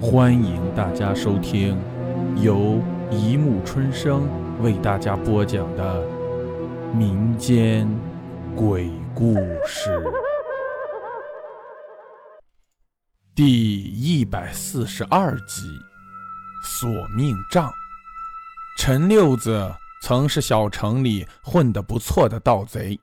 欢迎大家收听由一木春生为大家播讲的民间鬼故事第一百四十二集《索命杖》。陈六子曾是小城里混得不错的盗贼，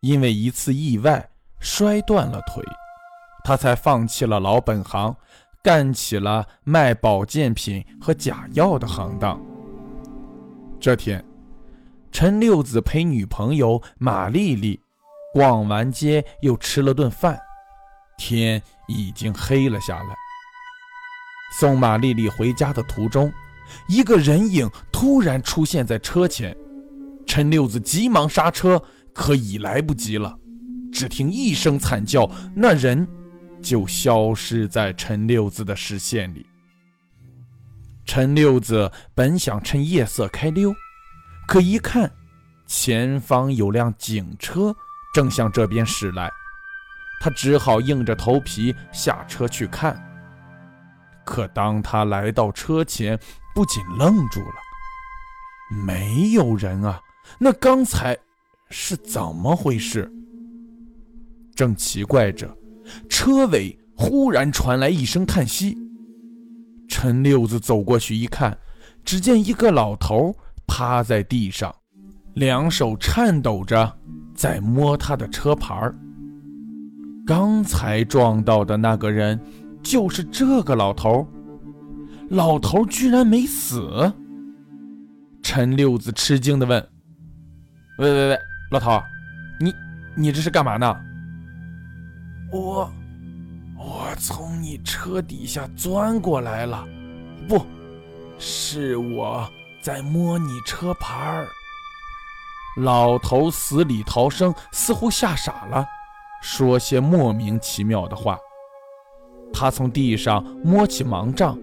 因为一次意外摔断了腿，他才放弃了老本行。干起了卖保健品和假药的行当。这天，陈六子陪女朋友马丽丽逛完街，又吃了顿饭，天已经黑了下来。送马丽丽回家的途中，一个人影突然出现在车前，陈六子急忙刹车，可已来不及了。只听一声惨叫，那人。就消失在陈六子的视线里。陈六子本想趁夜色开溜，可一看前方有辆警车正向这边驶来，他只好硬着头皮下车去看。可当他来到车前，不仅愣住了，没有人啊！那刚才是怎么回事？正奇怪着。车尾忽然传来一声叹息，陈六子走过去一看，只见一个老头趴在地上，两手颤抖着在摸他的车牌刚才撞到的那个人就是这个老头，老头居然没死。陈六子吃惊地问：“喂喂喂，老头，你你这是干嘛呢？”我，我从你车底下钻过来了，不是我在摸你车牌儿。老头死里逃生，似乎吓傻了，说些莫名其妙的话。他从地上摸起盲杖，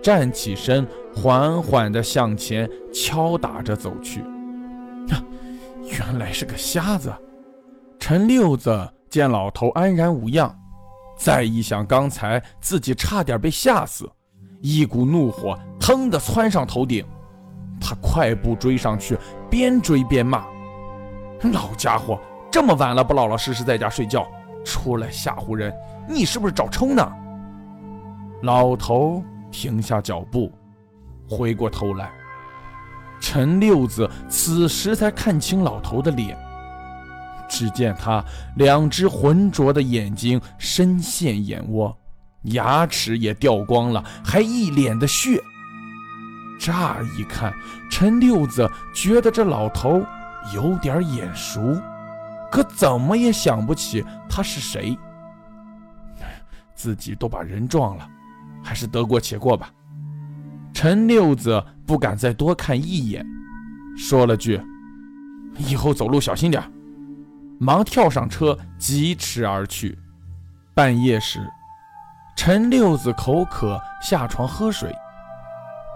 站起身，缓缓地向前敲打着走去。原来是个瞎子，陈六子。见老头安然无恙，再一想刚才自己差点被吓死，一股怒火腾地窜上头顶。他快步追上去，边追边骂：“老家伙，这么晚了不老老实实在家睡觉，出来吓唬人，你是不是找抽呢？”老头停下脚步，回过头来，陈六子此时才看清老头的脸。只见他两只浑浊的眼睛深陷眼窝，牙齿也掉光了，还一脸的血。乍一看，陈六子觉得这老头有点眼熟，可怎么也想不起他是谁。自己都把人撞了，还是得过且过吧。陈六子不敢再多看一眼，说了句：“以后走路小心点。”忙跳上车，疾驰而去。半夜时，陈六子口渴，下床喝水。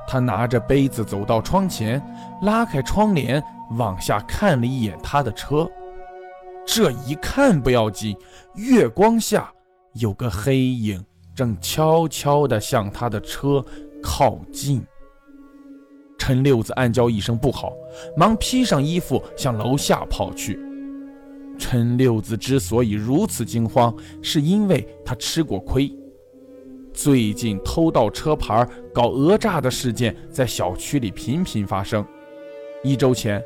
他拿着杯子走到窗前，拉开窗帘，往下看了一眼他的车。这一看不要紧，月光下有个黑影正悄悄地向他的车靠近。陈六子暗叫一声不好，忙披上衣服向楼下跑去。陈六子之所以如此惊慌，是因为他吃过亏。最近偷盗车牌、搞讹诈的事件在小区里频频发生。一周前，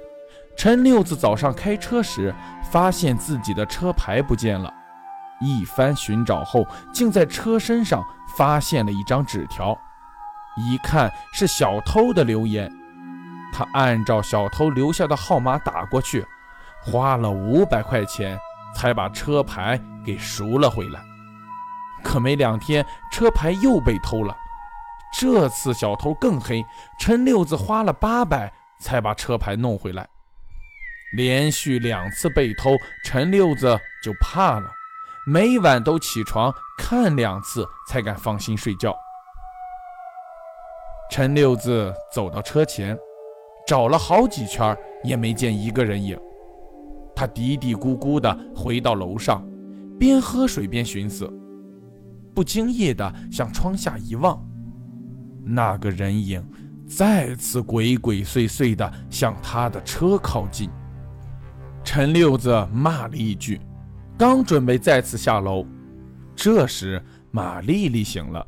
陈六子早上开车时，发现自己的车牌不见了。一番寻找后，竟在车身上发现了一张纸条，一看是小偷的留言。他按照小偷留下的号码打过去。花了五百块钱才把车牌给赎了回来，可没两天，车牌又被偷了。这次小偷更黑，陈六子花了八百才把车牌弄回来。连续两次被偷，陈六子就怕了，每晚都起床看两次才敢放心睡觉。陈六子走到车前，找了好几圈，也没见一个人影。他嘀嘀咕咕地回到楼上，边喝水边寻思：不经意地向窗下一望，那个人影再次鬼鬼祟祟地向他的车靠近。陈六子骂了一句，刚准备再次下楼，这时马丽丽醒了，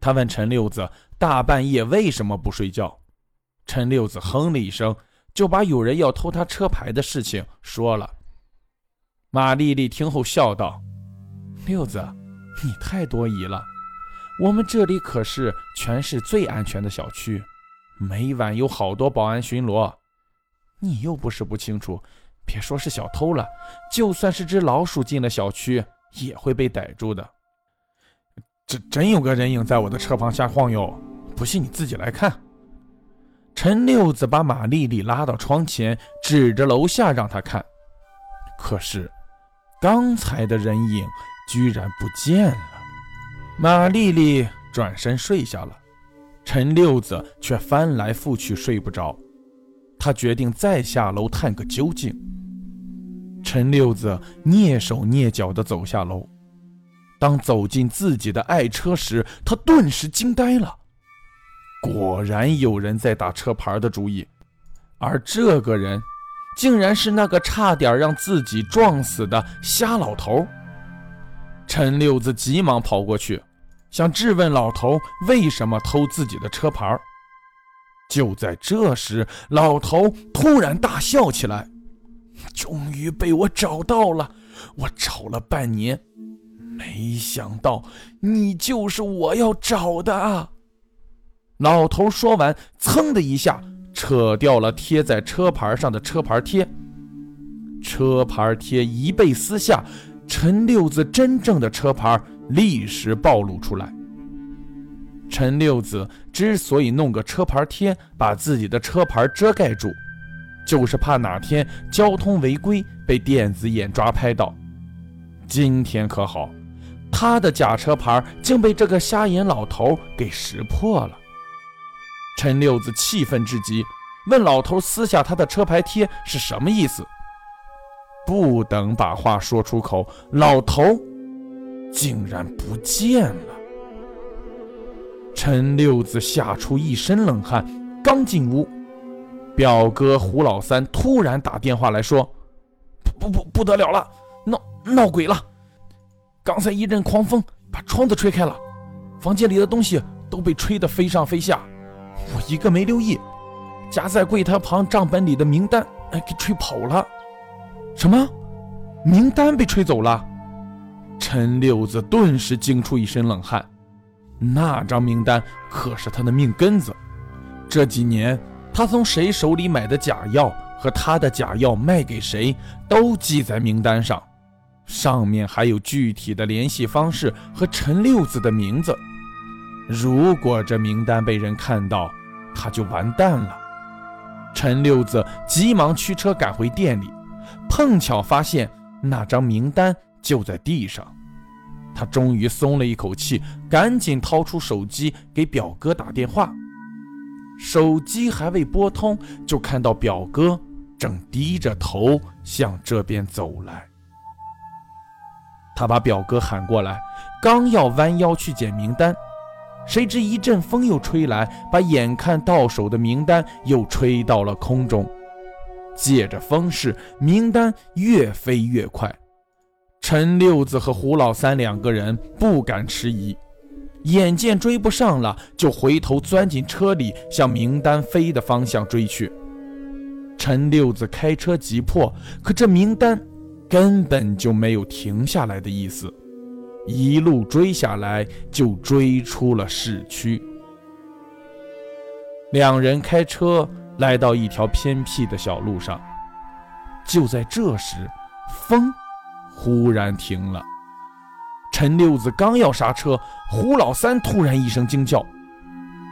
她问陈六子大半夜为什么不睡觉。陈六子哼了一声，就把有人要偷他车牌的事情说了。马丽丽听后笑道：“六子，你太多疑了。我们这里可是全市最安全的小区，每晚有好多保安巡逻。你又不是不清楚。”别说是小偷了，就算是只老鼠进了小区，也会被逮住的。这真有个人影在我的车旁瞎晃悠，不信你自己来看。陈六子把马丽丽拉到窗前，指着楼下让她看。可是，刚才的人影居然不见了。马丽丽转身睡下了，陈六子却翻来覆去睡不着。他决定再下楼探个究竟。陈六子蹑手蹑脚地走下楼，当走进自己的爱车时，他顿时惊呆了。果然有人在打车牌的主意，而这个人竟然是那个差点让自己撞死的瞎老头。陈六子急忙跑过去，想质问老头为什么偷自己的车牌。就在这时，老头突然大笑起来。终于被我找到了！我找了半年，没想到你就是我要找的啊！老头说完，噌的一下扯掉了贴在车牌上的车牌贴，车牌贴一被撕下，陈六子真正的车牌立时暴露出来。陈六子之所以弄个车牌贴把自己的车牌遮盖住。就是怕哪天交通违规被电子眼抓拍到。今天可好，他的假车牌竟被这个瞎眼老头给识破了。陈六子气愤至极，问老头撕下他的车牌贴是什么意思。不等把话说出口，老头竟然不见了。陈六子吓出一身冷汗，刚进屋。表哥胡老三突然打电话来说：“不不不得了了，闹闹鬼了！刚才一阵狂风把窗子吹开了，房间里的东西都被吹得飞上飞下，我一个没留意，夹在柜台旁账本里的名单哎给吹跑了。什么？名单被吹走了？”陈六子顿时惊出一身冷汗，那张名单可是他的命根子，这几年。他从谁手里买的假药和他的假药卖给谁都记在名单上，上面还有具体的联系方式和陈六子的名字。如果这名单被人看到，他就完蛋了。陈六子急忙驱车赶回店里，碰巧发现那张名单就在地上。他终于松了一口气，赶紧掏出手机给表哥打电话。手机还未拨通，就看到表哥正低着头向这边走来。他把表哥喊过来，刚要弯腰去捡名单，谁知一阵风又吹来，把眼看到手的名单又吹到了空中。借着风势，名单越飞越快。陈六子和胡老三两个人不敢迟疑。眼见追不上了，就回头钻进车里，向名单飞的方向追去。陈六子开车急迫，可这名单根本就没有停下来的意思，一路追下来就追出了市区。两人开车来到一条偏僻的小路上，就在这时，风忽然停了。陈六子刚要刹车，胡老三突然一声惊叫：“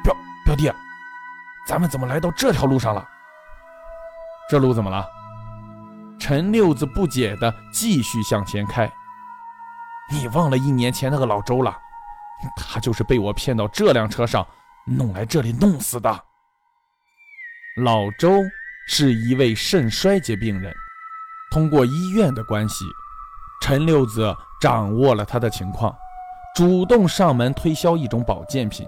表表弟，咱们怎么来到这条路上了？这路怎么了？”陈六子不解地继续向前开。你忘了一年前那个老周了？他就是被我骗到这辆车上，弄来这里弄死的。老周是一位肾衰竭病人，通过医院的关系。陈六子掌握了他的情况，主动上门推销一种保健品。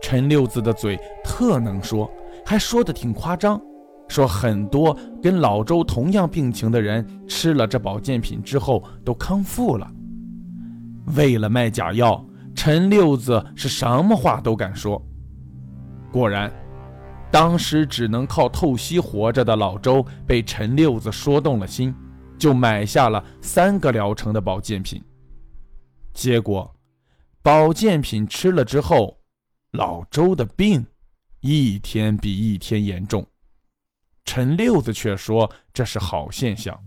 陈六子的嘴特能说，还说得挺夸张，说很多跟老周同样病情的人吃了这保健品之后都康复了。为了卖假药，陈六子是什么话都敢说。果然，当时只能靠透析活着的老周被陈六子说动了心，就买下了三个疗程的保健品。结果，保健品吃了之后，老周的病一天比一天严重。陈六子却说这是好现象。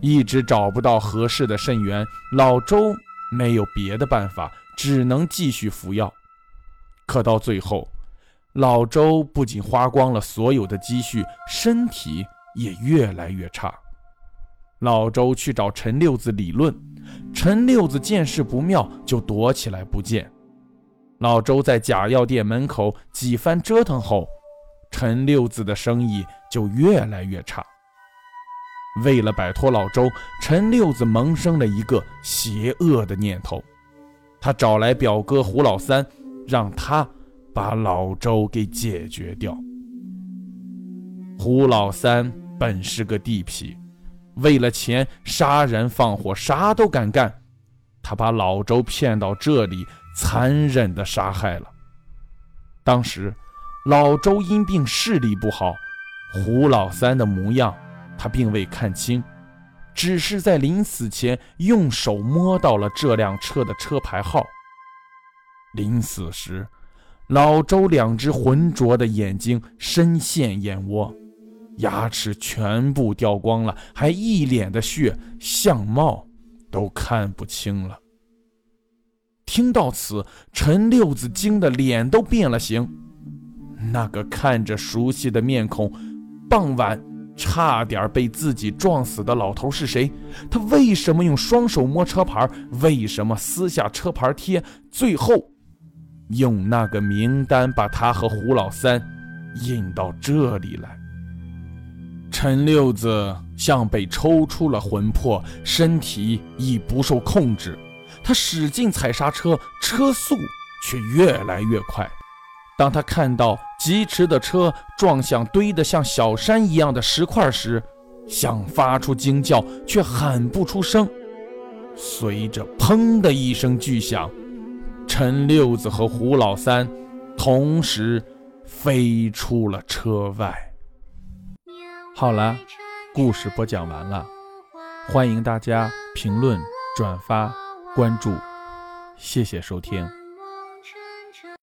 一直找不到合适的肾源，老周没有别的办法，只能继续服药。可到最后，老周不仅花光了所有的积蓄，身体也越来越差。老周去找陈六子理论。陈六子见势不妙，就躲起来不见。老周在假药店门口几番折腾后，陈六子的生意就越来越差。为了摆脱老周，陈六子萌生了一个邪恶的念头，他找来表哥胡老三，让他把老周给解决掉。胡老三本是个地痞。为了钱杀人放火，啥都敢干。他把老周骗到这里，残忍地杀害了。当时老周因病视力不好，胡老三的模样他并未看清，只是在临死前用手摸到了这辆车的车牌号。临死时，老周两只浑浊的眼睛深陷眼窝。牙齿全部掉光了，还一脸的血，相貌都看不清了。听到此，陈六子惊得脸都变了形。那个看着熟悉的面孔，傍晚差点被自己撞死的老头是谁？他为什么用双手摸车牌？为什么撕下车牌贴？最后用那个名单把他和胡老三引到这里来？陈六子像被抽出了魂魄，身体已不受控制。他使劲踩刹车，车速却越来越快。当他看到疾驰的车撞向堆得像小山一样的石块时，想发出惊叫，却喊不出声。随着“砰”的一声巨响，陈六子和胡老三同时飞出了车外。好了，故事播讲完了，欢迎大家评论、转发、关注，谢谢收听。